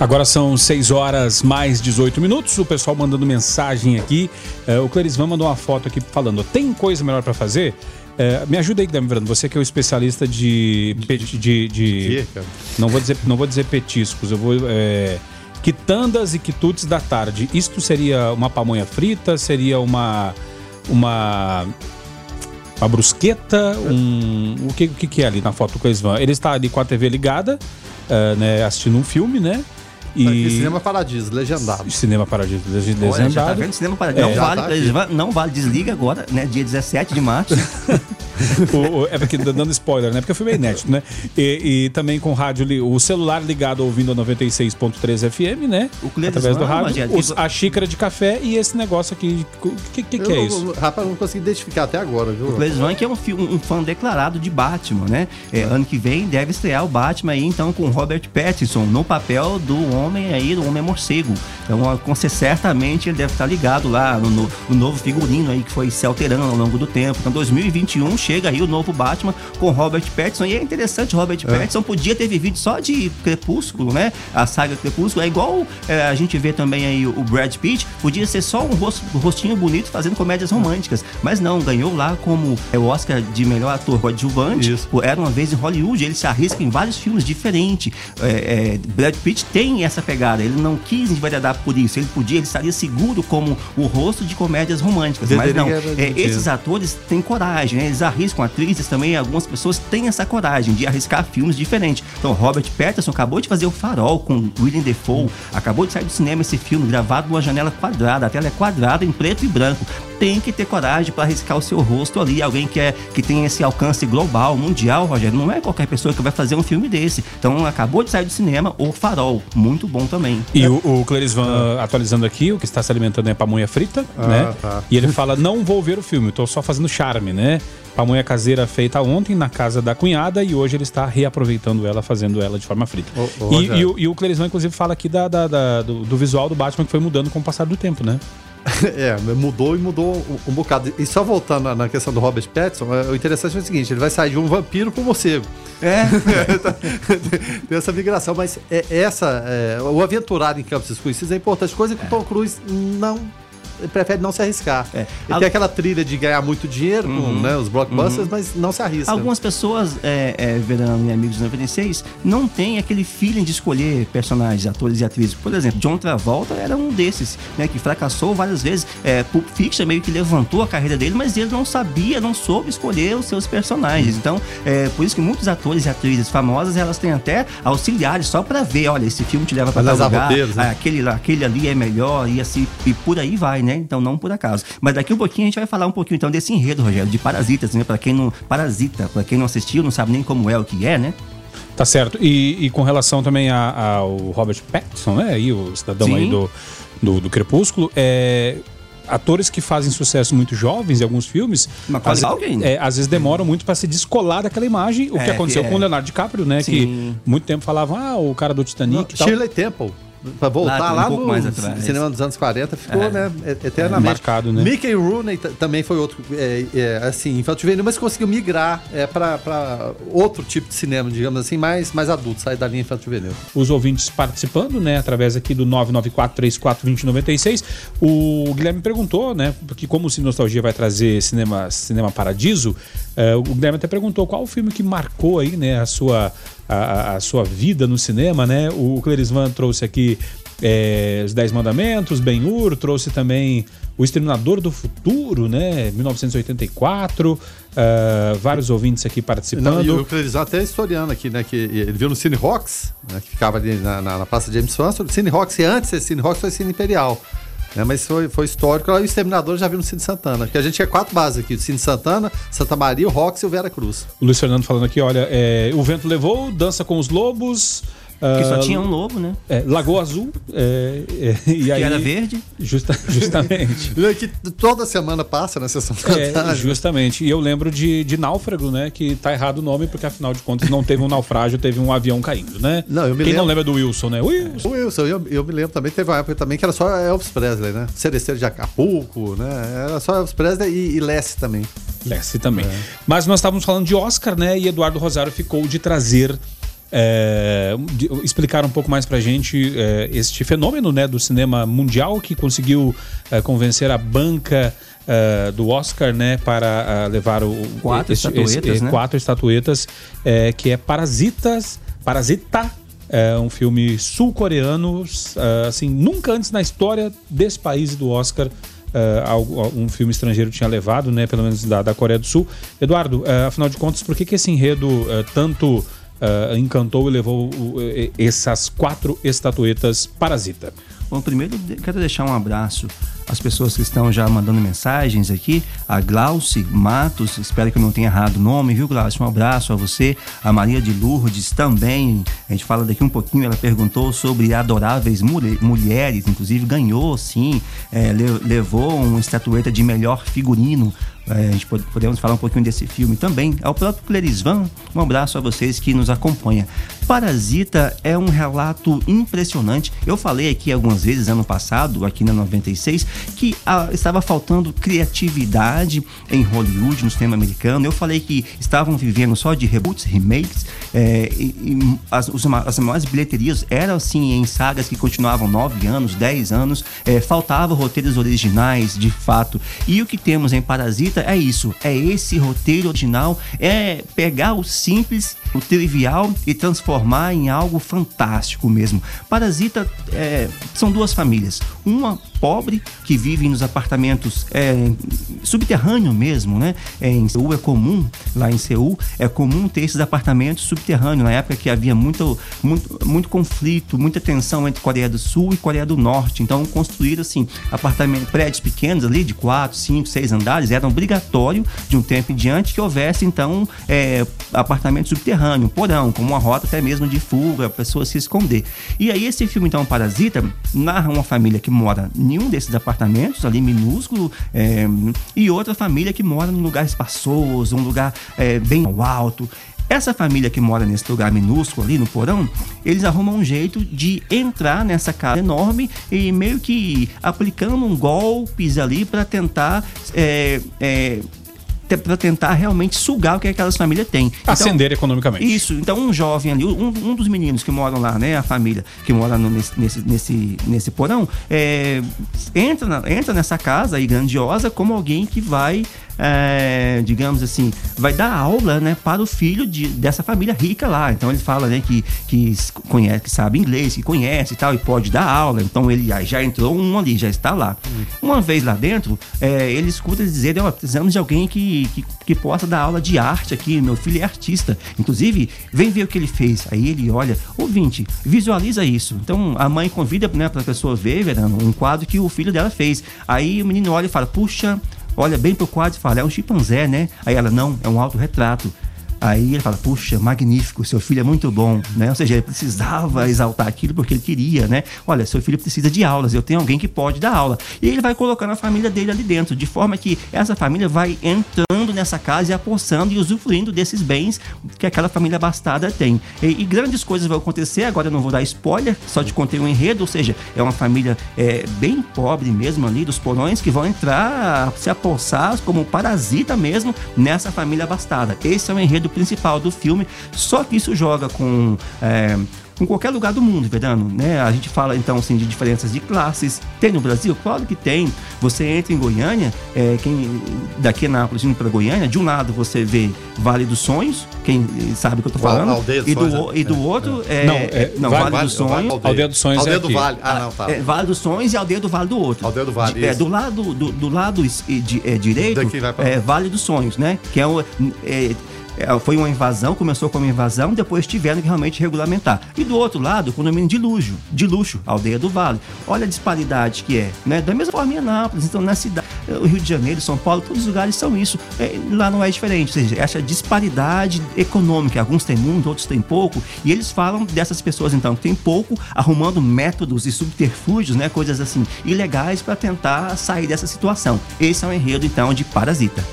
Agora são 6 horas mais 18 minutos. O pessoal mandando mensagem aqui. É, o Clarisvan mandou uma foto aqui falando: tem coisa melhor pra fazer? É, me ajuda aí, Guilherme Verano. Você que é o especialista de. De. de, de- cara? não, vou dizer, não vou dizer petiscos, eu vou. É, quitandas e quitutes da tarde. Isto seria uma pamonha frita? Seria uma. Uma. Uma brusqueta? Um, o, que, o que é ali na foto do Clarisvan? Ele está ali com a TV ligada, é, né, assistindo um filme, né? E... Cinema Paradiso, legendado. Cinema Paradiso Olha, já tá legendado. vendo? Cinema para É, não, vale, tá não vale, desliga agora, né? Dia 17 de março. O- o- é porque dando spoiler, né? Porque o filme é inédito, né? E, e também com rádio, li- o celular ligado ouvindo a 96.3 FM, né? O Cleiton Através do rádio, os- a xícara de café e esse negócio aqui. O que, que, que é não- isso? Rapaz, eu não consegui identificar até agora, viu? O Cleisvan, que é um, um um fã declarado de Batman, né? É, ano que vem deve estrear o Batman aí, então, com Robert Pattinson no papel do homem aí, do homem morcego. Então, com cer- certamente ele deve estar ligado lá no, no- no novo figurino aí que foi se alterando ao longo do tempo. Então, 2021 chega aí o novo Batman com Robert Pattinson. E é interessante, Robert Pattinson podia ter vivido só de Crepúsculo, né? A saga Crepúsculo. É igual é, a gente vê também aí o o Brad Pitt, podia ser só um rosto- rostinho bonito fazendo comédias românticas. Mas não, ganhou lá como é, o Oscar de melhor ator coadjuvante. Isso. Era uma vez em Hollywood, ele se arrisca em vários filmes diferentes. É, é, Brad Pitt tem essa pegada, ele não quis enveredar por isso. Ele podia, ele estaria seguro como o rosto de comédias românticas. Mas não, é, esses atores têm coragem, né? eles arriscam atrizes também, algumas pessoas têm essa coragem de arriscar filmes diferentes. Então, Robert Pattinson acabou de fazer o Farol com William Defoe, acabou de sair do cinema esse filme, gravado numa janela quadrada, a tela é quadrada em preto e branco. Tem que ter coragem para arriscar o seu rosto ali, alguém que, é, que tem esse alcance global, mundial, Rogério. Não é qualquer pessoa que vai fazer um filme desse. Então, acabou de sair do cinema o Farol, muito bom também. E o, o Clarisvan atualizando aqui, o que está se alimentando é pamonha frita, né? tá. E ele fala: não vou ver o filme, estou só fazendo charme, né? Pamonha caseira feita ontem na casa da cunhada e hoje ele está reaproveitando ela, fazendo ela de forma frita. E, e o, e o Clarisvan, inclusive, fala aqui da, da- da- do, do visual do Batman que foi mudando com o passar do tempo, né? É, mudou e mudou um, um bocado. E só voltando na- na questão do Robert Pattinson, é, o interessante é o seguinte: ele vai sair de um vampiro para um morcego. É. Tem essa migração, mas é, essa, é, o aventurário em campos desconhecidos é importante, coisa que o Tom Cruise não. Prefere não se arriscar. É. Al- tem aquela trilha de ganhar muito dinheiro com Uhum. né, os blockbusters, mas não se arrisca. Algumas pessoas, é, é, Verano e amigos do 96, não tem aquele feeling de escolher personagens, atores e atrizes. Por exemplo, John Travolta era um desses, né, que fracassou várias vezes. É, Pulp Fiction meio que levantou a carreira dele, mas ele não sabia, não soube escolher os seus personagens. Então, é por isso que muitos atores e atrizes famosas, elas têm até auxiliares só pra ver, olha, esse filme te leva pra tal lugar, roteiros, né? aquele, aquele ali é melhor, e assim, e por aí vai, né? Então, não por acaso. Mas daqui um pouquinho a gente vai falar um pouquinho então desse enredo, Rogério, de Parasitas, né? Pra quem não. Parasita, pra quem não assistiu, não sabe nem como é o que é, né? Tá certo. E, e com relação também ao Robert Pattinson, né? Aí, o cidadão Sim. aí do, do, do Crepúsculo, é. Atores que fazem sucesso muito jovens em alguns filmes, às, alguém. é, às vezes demoram muito para se descolar daquela imagem. O que É, aconteceu que é. com o Leonardo DiCaprio, né? Sim. Que muito tempo falavam, ah, o cara do Titanic e tal. Shirley Temple. Pra voltar Lá, um lá, pouco no mais atrás. cinema dos anos 40, ficou, É. né, eternamente. Marcado, né? Mickey Rooney também foi outro, é, é, assim, infantil juvenil, mas conseguiu migrar é, pra, pra outro tipo de cinema, digamos assim, mais, mais adulto, sair da linha infantil juvenil. os ouvintes participando, né, através aqui do 994-34-2096. O Guilherme perguntou, né, porque como o Cine Nostalgia vai trazer cinema, cinema Paradiso, eh, o Guilherme até perguntou qual o filme que marcou aí, né, a sua, a- a, sua vida no cinema, né? O Clerisvan trouxe aqui eh, Os Dez Mandamentos, Ben-Hur, trouxe também O Exterminador do Futuro, né, 1984. ah, vários ouvintes aqui participando. Não, e o Clerizão até historiando aqui, né? Que ele viu no Cine Rocks, né, que ficava ali na, na, na Praça James. O Cine Rocks, e antes ser Cine Rocks, foi Cine Imperial. Né, mas foi, foi histórico. O Exterminador já viu no Cine Santana. Porque a gente tinha quatro bases aqui: o Cine Santana, Santa Maria, o Rocks e o Vera Cruz. O Luiz Fernando falando aqui, olha, é, o vento levou, dança com os lobos. Que só ah, tinha um lobo, né? é, Lagoa Azul. é, é, e Que aí, era verde. justa- justamente. Que toda semana passa na sessão da É, tarde. justamente. E eu lembro de, de Náufrago, né? Que tá errado o nome, porque afinal de contas não teve um naufrágio, teve um avião caindo, né? Não, eu me Quem não lembro- lembra do Wilson, né? Wilson. O Wilson, eu, eu me lembro também, teve uma época também que era só Elvis Presley, né? Cereceiro de Acapulco, né? Era só Elvis Presley e, e Lessie também. Lessie também. Mas nós estávamos falando de Oscar, né? E Eduardo Rosário ficou de trazer. É, de- explicar um pouco mais pra gente é, este fenômeno né, do cinema mundial que conseguiu é, convencer a banca é, do Oscar né, para ah, levar o Quatro estatuetas, é, né? quatro estatuetas é, que é Parasitas Parasita é um filme sul-coreano ah, assim nunca antes na história desse país e do Oscar um filme estrangeiro tinha levado, né, pelo menos da, da Coreia do Sul. Eduardo, afinal de contas, por que, que esse enredo tanto eh, encantou e levou eh, essas quatro estatuetas Parasita? Bom, primeiro quero deixar um abraço às pessoas que estão já mandando mensagens aqui. A Glauce Matos, espero que eu não tenha errado o nome, viu, Glauce? Um abraço a você. A Maria de Lourdes também. A gente fala daqui um pouquinho. Ela perguntou sobre adoráveis mulhe- mulheres, inclusive ganhou, sim. é, le- levou uma estatueta de melhor figurino. É, a gente pode- podemos falar um pouquinho desse filme também. Ao próprio Clerisvan, um abraço a vocês que nos acompanham. Parasita é um relato impressionante. Eu falei aqui algumas vezes ano passado, aqui na 96, que ah, estava faltando criatividade em Hollywood, no cinema americano. Eu falei que estavam vivendo só de reboots, remakes, é, e, e as, os as maiores bilheterias eram assim em sagas que continuavam 9 anos, 10 anos, é, faltavam roteiros originais de fato. E o que temos em Parasita é isso: é esse roteiro original, é pegar o simples, o trivial e transformar em algo fantástico mesmo. Parasita é, são duas famílias. Uma pobre que vive nos apartamentos é, subterrâneo mesmo, né? É, em Seul é comum, lá em Seul, é comum ter esses apartamentos subterrâneos, na época que havia muito, muito, muito conflito, muita tensão entre Coreia do Sul e Coreia do Norte. Então, construir assim, apartamentos, prédios pequenos ali, de quatro, cinco, seis andares, era obrigatório de um tempo em diante que houvesse, então, é, apartamento subterrâneo, porão, como uma rota até mesmo de fuga, a pessoa se esconder. E aí, esse filme, então, Parasita, narra uma família que mora em um desses apartamentos, ali minúsculo, é, e outra família que mora num lugar espaçoso, um lugar é, bem alto. Essa família que mora nesse lugar minúsculo ali no porão, eles arrumam um jeito de entrar nessa casa enorme e meio que aplicando um golpes ali para tentar é, é, para tentar realmente sugar o que aquelas famílias têm. Então, Ascender economicamente. isso, então um jovem ali, um, um dos meninos que moram lá, né, a família que mora no- nesse, nesse, nesse, nesse porão, é, entra, na- entra nessa casa aí grandiosa como alguém que vai, é, digamos assim, vai dar aula, né, para o filho de, dessa família rica lá. Então ele fala, né, que, que conhece, que sabe inglês, que conhece e tal, e pode dar aula. Então ele já- entrou um ali, já está lá. Uma vez lá dentro, é, ele escuta dizerem, ó, precisamos de alguém que, que, que possa dar aula de arte aqui. Meu filho é artista. Inclusive, vem ver o que ele fez. Aí ele olha, ouvinte, visualiza isso. Então a mãe convida né, para a pessoa ver, Verano, um quadro que o filho dela fez. Aí o menino olha e fala, puxa, olha bem pro quadro e fala, é um chimpanzé, né? Aí ela, não, é um autorretrato. Aí ele fala, puxa, magnífico, seu filho é muito bom, né? Ou seja, ele precisava exaltar aquilo porque ele queria, né? Olha, seu filho precisa de aulas, eu tenho alguém que pode dar aula. E ele vai colocando a família dele ali dentro, de forma que essa família vai entrando nessa casa e apossando e usufruindo desses bens que aquela família bastada tem. E, e grandes coisas vão acontecer, agora eu não vou dar spoiler, só te contei um enredo, ou seja, é uma família é, bem pobre mesmo ali, dos porões, que vão entrar, se apossar como parasita mesmo nessa família bastada. Esse é o enredo principal do filme, só que isso joga com. É, em qualquer lugar do mundo, Verano, né? A gente fala então assim de diferenças de classes. Tem no Brasil? Claro que tem. Você entra em Goiânia, é, quem daqui a Nápoles indo para Goiânia, de um lado você vê Vale dos Sonhos, quem sabe o que eu tô falando, Aldeia e, do, Sonhos, é. e do outro é, Não, é não, Vale- Vale, dos Sonhos. Vale- Aldeia dos Sonhos Aldeia é do aqui. Vale. Ah, não, tá. É, vale dos Sonhos e Aldeia do Vale do outro. Aldeia do Vale, De- é, isso. do lado, do, do lado de- é, direito Daqui vai pra é lá. Vale dos Sonhos, né? Que é, o, é, é, foi uma invasão, começou como invasão, depois tiveram que realmente regulamentar. E do outro lado, condomínio de luxo, de luxo, Aldeia do Vale. Olha a disparidade que é, né? Da mesma forma em Anápolis, então na cidade, o Rio de Janeiro, São Paulo, todos os lugares são isso. É, lá não é diferente, ou seja, essa disparidade econômica, alguns têm muito, outros têm pouco, e eles falam dessas pessoas então que têm pouco, arrumando métodos e subterfúgios, né, coisas assim ilegais para tentar sair dessa situação. Esse é o enredo então de Parasita.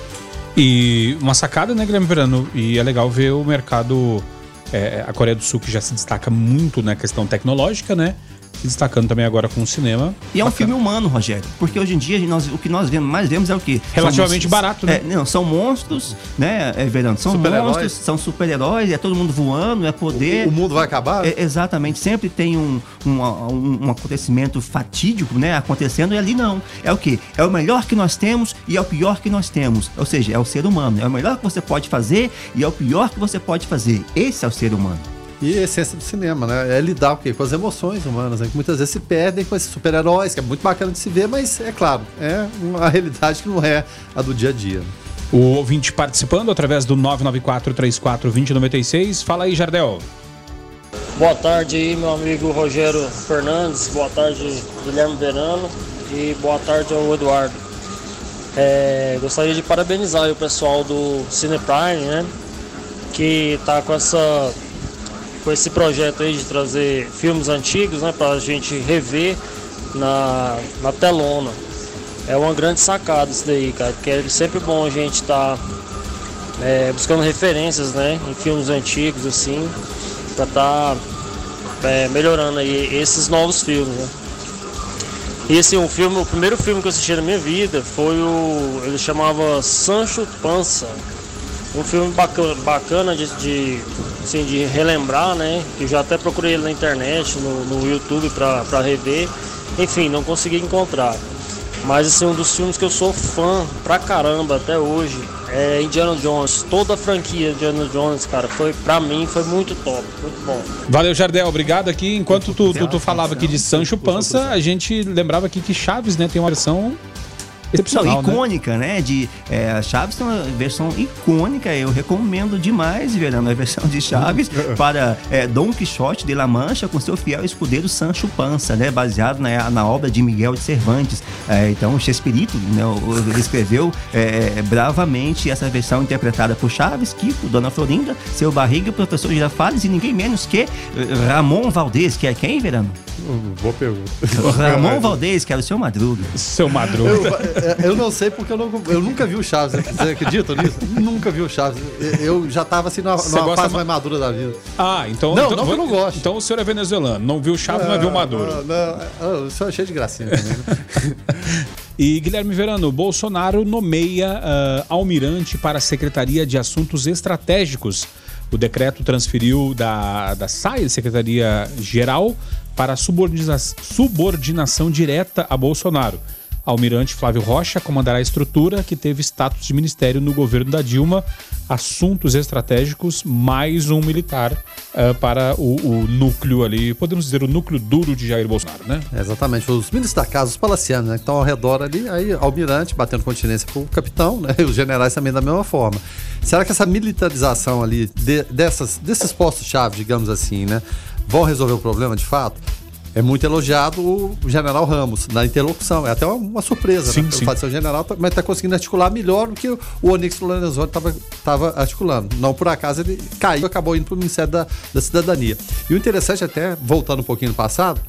E uma sacada, né, Guilherme Verano? E é legal ver o mercado, é, a Coreia do Sul, que já se destaca muito na questão tecnológica, né? Se destacando também agora com o cinema. E é um Bacana. filme humano, Rogério. Porque hoje em dia nós- o que nós vemos, mais vemos é o quê? Relativamente São- barato, né? É, não, são monstros, né, é, Verano? São Super-heróis. monstros, são super-heróis, é todo mundo voando, é poder. O mundo vai acabar? É, exatamente, sempre tem um, um, um- um acontecimento fatídico, né, acontecendo e ali não. É o quê? É o melhor que nós temos e é o pior que nós temos. Ou seja, é o ser humano. É o melhor que você pode fazer e é o pior que você pode fazer. Esse é o ser humano. E a essência do cinema, né? É lidar o quê? com as emoções humanas, né? que muitas vezes se perdem com esses super-heróis, que é muito bacana de se ver, mas é claro, é uma realidade que não é a do dia a dia. né? O ouvinte participando através do 994-34-2096. Fala aí, Jardel. Boa tarde aí, meu amigo Rogério Fernandes. Boa tarde, Guilherme Verano. E boa tarde ao Eduardo. É, gostaria de parabenizar aí o pessoal do Cine Prime, né? Que tá com essa com esse projeto aí de trazer filmes antigos, né, pra gente rever na, na telona. É uma grande sacada isso daí, cara, porque é sempre bom a gente estar buscando referências, né, em filmes antigos assim, pra estar melhorando aí esses novos filmes, né. E assim, o filme, o primeiro filme que eu assisti na minha vida foi o. ele chamava Sancho Panza. Um filme bacana, bacana de, de, assim, de relembrar, né? Que já até procurei ele na internet, no, no YouTube pra rever. Enfim, não consegui encontrar. Mas assim, um dos filmes que eu sou fã pra caramba até hoje é Indiana Jones. Toda a franquia Indiana Jones, cara, foi pra mim foi muito top, muito bom. Valeu, Jardel. Obrigado aqui. Enquanto tu, tu, tu falava aqui de Sancho Panza, a gente lembrava aqui que Chaves, né, tem uma versão excepcional, Não, né? icônica, né? De, é, a Chaves tem uma versão icônica, eu recomendo demais, Verano, a versão de Chaves para é, Dom Quixote de La Mancha com seu fiel escudeiro Sancho Panza, né? Baseado na, na obra de Miguel de Cervantes. É, então, Chespirito, né? o- Ele escreveu é, bravamente essa versão interpretada por Chaves, Kiko, Dona Florinda, seu barriga, professor Girafales e ninguém menos que eh, Ramon Valdez, que é quem, Verano? Boa pergunta. Ramon Valdez, que era o seu Madruga. Seu Madruga. Eu, eu não sei porque eu, não, eu nunca vi o Chaves. Você acredita nisso? Nunca vi o Chaves. Eu já tava assim numa, numa fase ma- mais madura da vida. Ah, então. Não, então, não que eu não gosto. Então o senhor é venezuelano. Não viu Chaves, mas viu Maduro. Não, não, não, isso eu achei de gracinha também. Né? E Guilherme Verano, Bolsonaro nomeia ah, almirante para a Secretaria de Assuntos Estratégicos. O decreto transferiu da, da SAI, Secretaria Geral, para subordina- subordinação direta a Bolsonaro. Almirante Flávio Rocha comandará a estrutura que teve status de ministério no governo da Dilma, assuntos estratégicos, mais um militar ah, para o, o núcleo ali, podemos dizer, o núcleo duro de Jair Bolsonaro, né? É, exatamente. Os casa, os palacianos, né? Que estão ao redor ali, aí almirante batendo continência pro capitão, né? E os generais também da mesma forma. Será que essa militarização ali de- dessas, desses postos-chave, digamos assim, né? Vão resolver o problema de fato? É muito elogiado o general Ramos na interlocução. É até uma, uma surpresa, Sim, né? sim. O fato de ser o general, tá- mas está conseguindo articular melhor do que o Onyx Lorenzoni estava articulando. Não por acaso ele caiu e acabou indo para o Ministério da, da Cidadania. E o interessante, até voltando um pouquinho no passado,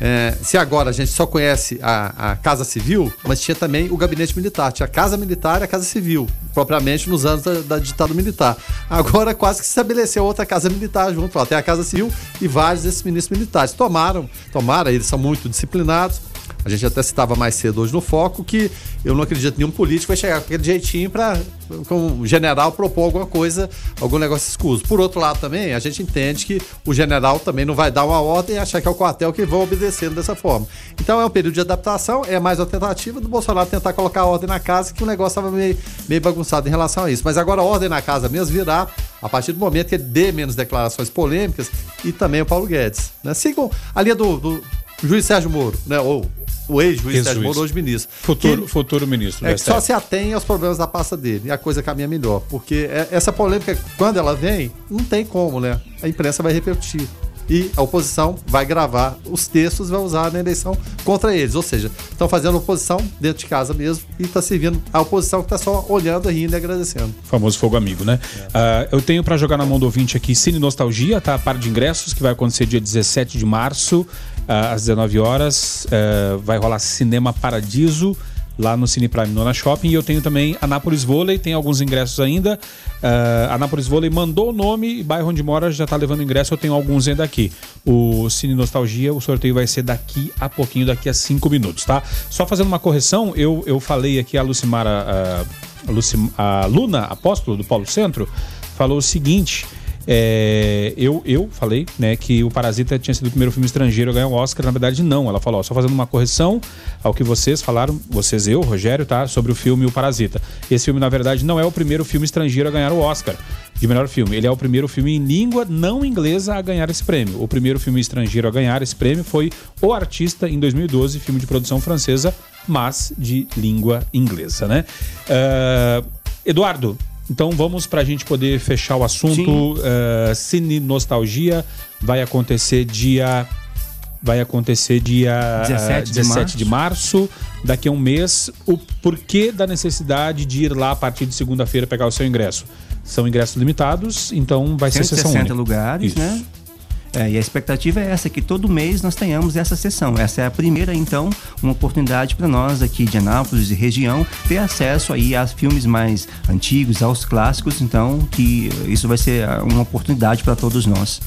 é, se agora a gente só conhece a, a Casa Civil, mas tinha também o Gabinete Militar. Tinha a Casa Militar e a Casa Civil, propriamente nos anos da, da militar. Agora quase que se estabeleceu outra Casa Militar junto. Tem a Casa Civil e vários desses ministros militares. Tomaram, tomaram, eles são muito disciplinados. A gente até citava mais cedo hoje no Foco que eu não acredito que nenhum político vai chegar com aquele jeitinho para, como general, propor alguma coisa, algum negócio escuso. Por outro lado, também, a gente entende que o general também não vai dar uma ordem e achar que é o quartel que vão obedecendo dessa forma. Então é um período de adaptação, é mais uma tentativa do Bolsonaro tentar colocar ordem na casa, que o negócio estava meio, meio bagunçado em relação a isso. Mas agora a ordem na casa mesmo virá a partir do momento que ele dê menos declarações polêmicas e também o Paulo Guedes. Né? Sigam a linha do, do juiz Sérgio Moro, né? ou o ex-juiz. Sérgio Moro, hoje ministro. Futuro, Que- futuro ministro. é que só se atém aos problemas da pasta dele e a coisa caminha melhor. Porque é- essa polêmica, quando ela vem, não tem como, né? A imprensa vai repercutir. E a oposição vai gravar os textos e vai usar na eleição contra eles. Ou seja, estão fazendo oposição dentro de casa mesmo e está servindo a oposição que está só olhando, rindo e agradecendo. famoso fogo amigo, né? Ah, eu tenho pra jogar na mão do ouvinte aqui Cine Nostalgia, tá? Par de ingressos, que vai acontecer dia 17 de março, às 19 horas. Ah, vai rolar Cinema Paradiso. Lá no Cine Prime Nona Shopping. E eu tenho também Anápolis Vôlei, tem alguns ingressos ainda. Ah, Anápolis Vôlei mandou o nome, bairro onde mora já tá levando ingresso, eu tenho alguns ainda aqui. O Cine Nostalgia, o sorteio vai ser daqui a pouquinho, daqui a cinco minutos, tá? Só fazendo uma correção, eu, eu falei aqui a Lucimara. a, Luci- a Luna Apóstolo do Paulo Centro falou o seguinte. É, eu, eu falei né, que o Parasita tinha sido o primeiro filme estrangeiro a ganhar o Oscar. Na verdade, não. Ela falou, ó, só fazendo uma correção ao que vocês falaram, vocês, eu, Rogério, tá? Sobre o filme O Parasita. Esse filme, na verdade, não é o primeiro filme estrangeiro a ganhar o Oscar de melhor filme. Ele é o primeiro filme em língua não inglesa a ganhar esse prêmio. O primeiro filme estrangeiro a ganhar esse prêmio foi O Artista, em 2012, filme de produção francesa, mas de língua inglesa, né? Ah, Eduardo, então vamos para a gente poder fechar o assunto. Ah, Cine Nostalgia vai acontecer dia. Vai acontecer dia 17 ah, de 17 de março, daqui a um mês. O porquê da necessidade de ir lá a partir de segunda-feira pegar o seu ingresso? São ingressos limitados, então vai ser sessão 160 única. lugares, Isso. né? É, e a expectativa é essa, que todo mês nós tenhamos essa sessão. Essa é a primeira, então, uma oportunidade para nós aqui de Anápolis e região ter acesso aí a filmes mais antigos, aos clássicos. Então, que isso vai ser ah, uma oportunidade para todos nós.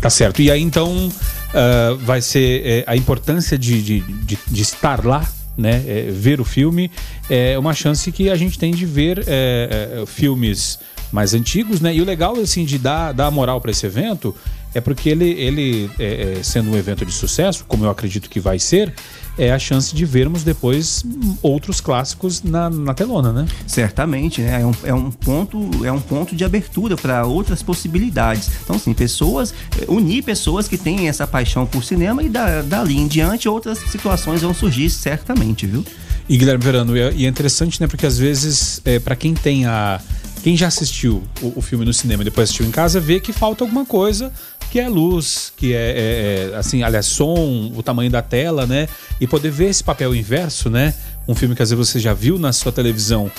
Tá certo. E aí então ah, vai ser é, a importância de, de, de, de estar lá. Né, é, ver o filme é uma chance que a gente tem de ver é, é, filmes mais antigos, né? E o legal assim de dar, dar moral para esse evento é porque ele, ele é, é, sendo um evento de sucesso, como eu acredito que vai ser, é a chance de vermos depois outros clássicos na, na telona, né? Certamente, né? É um, é um ponto, é um ponto de abertura para outras possibilidades. Então, assim, pessoas, eh, unir pessoas que têm essa paixão por cinema e da, dali em diante outras situações vão surgir, certamente, viu? E Guilherme Verano, e é e é interessante, né? Porque às vezes, é, para quem tem a. Quem já assistiu o, o filme no cinema e depois assistiu em casa, vê que falta alguma coisa, que é luz, que é, é, é, assim, aliás, som, o tamanho da tela, né? E poder ver esse papel inverso, né? Um filme que às vezes você já viu na sua televisão,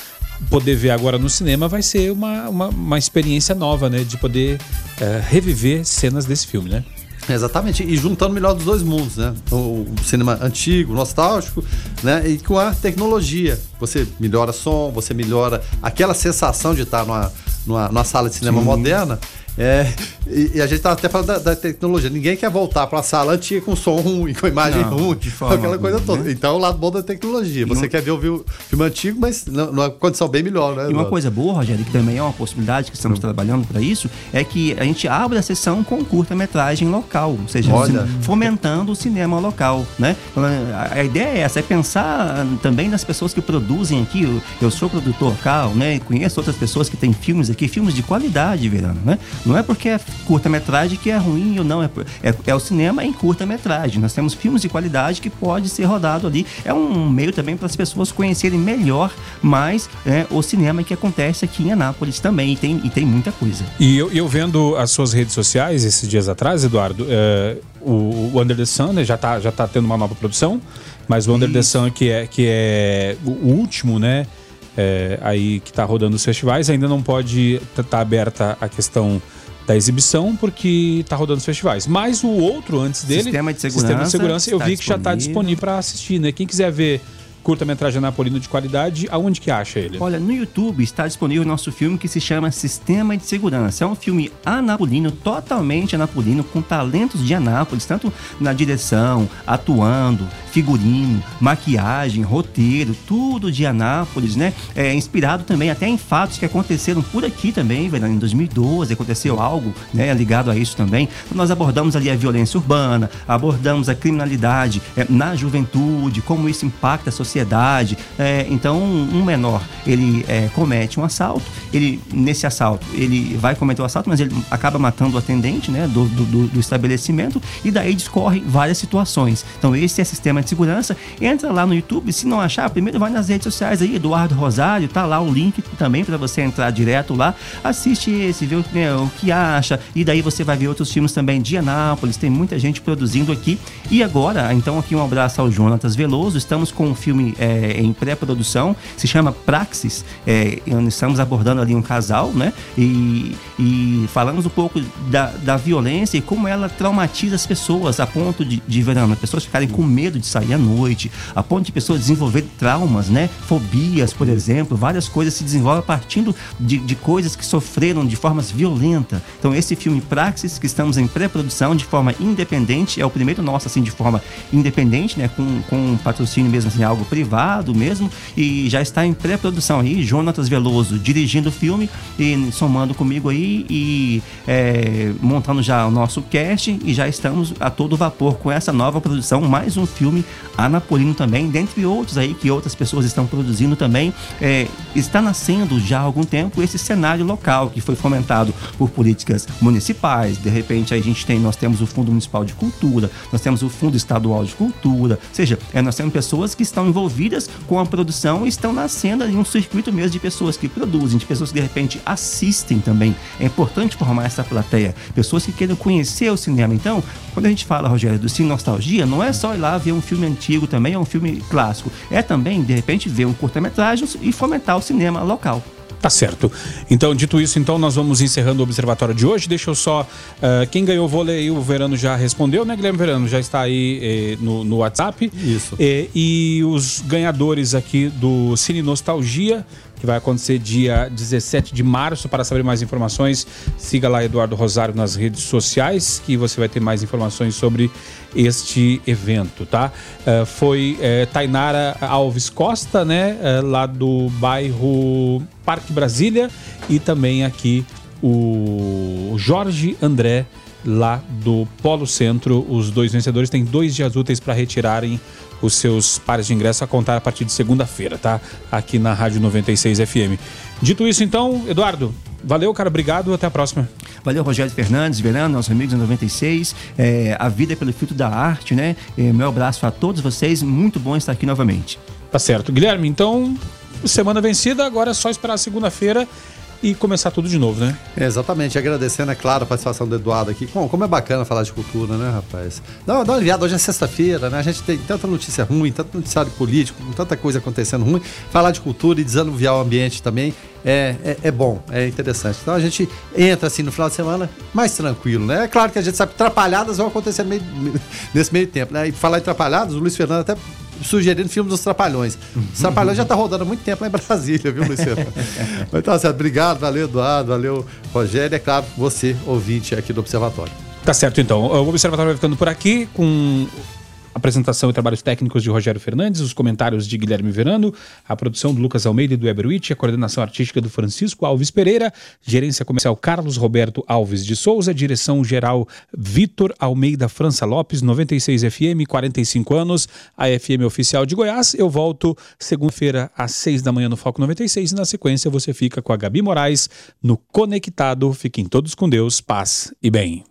poder ver agora no cinema vai ser uma, uma, uma experiência nova, né? De poder é, reviver cenas desse filme, né? Exatamente, e juntando o melhor dos dois mundos, né? O, cinema antigo, nostálgico, né? E com a tecnologia. Você melhora som, você melhora aquela sensação de estar numa, numa, numa sala de cinema moderna. É, e, e a gente tá até falando da, da tecnologia. Ninguém quer voltar para uma sala antiga com som ruim, com imagem Não, ruim, com aquela coisa alguma, toda. né? Então, o lado bom da tecnologia. Você não- quer ver o filme antigo, mas nu- numa condição bem melhor, né? E uma coisa boa, Rogério, que também é uma possibilidade que estamos trabalhando para isso, é que a gente abre a sessão com curta-metragem local, ou seja, Olha. fomentando o cinema local, né? Então, A, a ideia é essa, é pensar também nas pessoas que produzem aqui. Eu, eu sou produtor local, né? Conheço outras pessoas que têm filmes aqui, filmes de qualidade, Verano, né? Não é porque é curta-metragem que é ruim ou não, é, é, é o cinema em curta-metragem. Nós temos filmes de qualidade que pode ser rodado ali. É um meio também para as pessoas conhecerem melhor mais é, o cinema que acontece aqui em Anápolis também. E tem, e tem muita coisa. E eu, eu vendo as suas redes sociais esses dias atrás, Eduardo, é, o, o Under the Sun, né? Já tá, já tá tendo uma nova produção, mas o Under the Sun, que é, que é o último, né? É, aí que tá rodando os festivais, ainda não pode estar tá, tá aberta a questão da exibição, porque tá rodando os festivais. Mas o outro antes dele, Sistema de segurança, Sistema de segurança eu está vi que já está disponível. disponível para assistir, né? Quem quiser ver curta-metragem napolino de qualidade, aonde que acha ele? Olha, no YouTube está disponível o nosso filme que se chama Sistema de Segurança. É um filme anapolino, totalmente anapolino, com talentos de Anápolis, tanto na direção, atuando, figurino, maquiagem, roteiro, tudo de Anápolis, né? É inspirado também até em fatos que aconteceram por aqui também. Em 2012 aconteceu algo, né, ligado a isso também. Nós abordamos ali a violência urbana, abordamos a criminalidade é, na juventude, como isso impacta a sociedade. É, então, um menor, ele é, comete um assalto, ele nesse assalto, ele vai cometer o assalto, mas ele acaba matando o atendente, né, do, do, do estabelecimento e daí discorre várias situações. Então, esse é sistema de segurança. Entra lá no YouTube, se não achar, primeiro vai nas redes sociais aí, Eduardo Rosário, tá lá o link também para você entrar direto lá, assiste esse, vê o, né, o que acha e daí você vai ver outros filmes também de Anápolis, tem muita gente produzindo aqui. E agora, então aqui um abraço ao Jonatas Veloso, estamos com um filme é, em pré-produção, se chama Praxis, é, estamos abordando ali um casal, né? E, e falamos um pouco da, da violência e como ela traumatiza as pessoas a ponto de, de as pessoas ficarem com medo de sair à noite, a ponto de pessoas desenvolverem traumas, né? Fobias, por exemplo, várias coisas se desenvolvem partindo de, de coisas que sofreram de formas violentas. Então esse filme Praxis, que estamos em pré-produção de forma independente, é o primeiro nosso assim de forma independente, né? Com, com um patrocínio mesmo assim, algo privado mesmo, e já está em pré-produção aí, Jonatas Veloso dirigindo o filme e somando comigo aí e é, montando já o nosso cast e já estamos a todo vapor com essa nova produção, mais um filme anapolino também, dentre outros aí que outras pessoas estão produzindo também. É, está nascendo já há algum tempo esse cenário local que foi fomentado por políticas municipais. De repente a gente tem, nós temos o Fundo Municipal de Cultura, nós temos o Fundo Estadual de Cultura, ou seja, é, nós temos pessoas que estão envolvidas com a produção estão nascendo ali um circuito mesmo de pessoas que produzem, de pessoas que de repente assistem também. É importante formar essa plateia, pessoas que queiram conhecer o cinema. Então, quando a gente fala, Rogério, do Cine Nostalgia, não é só ir lá ver um filme antigo também, é um filme clássico. É também, de repente, ver um curta-metragem e fomentar o cinema local. Tá certo. Então, dito isso, então nós vamos encerrando o observatório de hoje. Deixa eu só. Uh, quem ganhou o vôlei, o Verano já respondeu, né, Guilherme Verano? Já está aí eh, no, no, WhatsApp. Isso. Eh, e os ganhadores aqui do Cine Nostalgia, que vai acontecer dia 17 de março. Para saber mais informações, siga lá Eduardo Rosário nas redes sociais, que você vai ter mais informações sobre este evento, tá? Uh, foi uh, Tainara Alves Costa, né? Uh, lá do bairro Parque Brasília e também aqui o Jorge André lá do Polo Centro. Os dois vencedores têm dois dias úteis para retirarem os seus pares de ingresso a contar a partir de segunda-feira, tá? Aqui na Rádio 96 FM. Dito isso, então, Eduardo, valeu, cara, obrigado, até a próxima. Valeu, Rogério Fernandes, Verano, nossos amigos da 96. É, a vida é pelo filtro da arte, né? É, meu abraço a todos vocês, muito bom estar aqui novamente. Tá certo. Guilherme, então, semana vencida, agora é só esperar segunda-feira e começar tudo de novo, né? É, exatamente, agradecendo, é claro, a participação do Eduardo aqui. Como é bacana falar de cultura, né, rapaz? Dá, dá uma aliviada, hoje é sexta-feira, né? A gente tem tanta notícia ruim, tanto noticiário político, tanta coisa acontecendo ruim. Falar de cultura e desanuviar o ambiente também é, é, é, bom, é interessante. Então a gente entra assim no final de semana mais tranquilo, né? É claro que a gente sabe que atrapalhadas vão acontecer meio, nesse meio tempo, né? E falar em atrapalhadas, o Luiz Fernando até sugerindo filme dos Trapalhões. Os Trapalhões já tá rodando há muito tempo lá em Brasília, viu, Luiz Fernando? então, certo, obrigado, valeu, Eduardo, valeu, Rogério, é claro, você, ouvinte aqui do Observatório. Tá certo, então. O Observatório vai ficando por aqui com apresentação e trabalhos técnicos de Rogério Fernandes, os comentários de Guilherme Verano, a produção do Lucas Almeida e do Eberwitch, a coordenação artística do Francisco Alves Pereira, gerência comercial Carlos Roberto Alves de Souza, direção geral Vitor Almeida França Lopes, 96 FM, 45 anos, a FM oficial de Goiás. Eu volto segunda-feira às 6 da manhã no Foco 96 e na sequência você fica com a Gabi Moraes no Conectado. Fiquem todos com Deus, paz e bem.